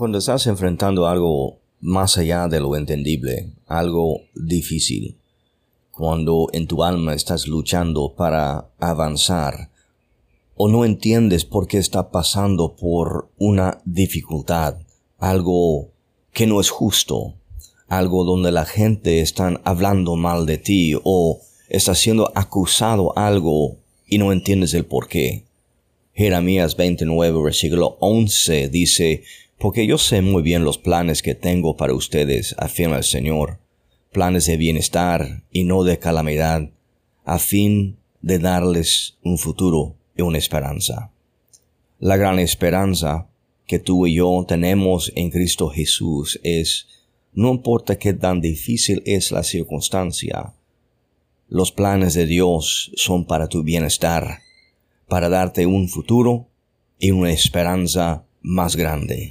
Cuando estás enfrentando algo más allá de lo entendible, algo difícil, cuando en tu alma estás luchando para avanzar, o no entiendes por qué está pasando por una dificultad, algo que no es justo, algo donde la gente está hablando mal de ti o está siendo acusado algo y no entiendes el por qué. Jeremías 29, versículo 11 dice, Porque yo sé muy bien los planes que tengo para ustedes, afirma el Señor, planes de bienestar y no de calamidad, a fin de darles un futuro y una esperanza. La gran esperanza que tú y yo tenemos en Cristo Jesús es, no importa qué tan difícil es la circunstancia, los planes de Dios son para tu bienestar, para darte un futuro y una esperanza más grande.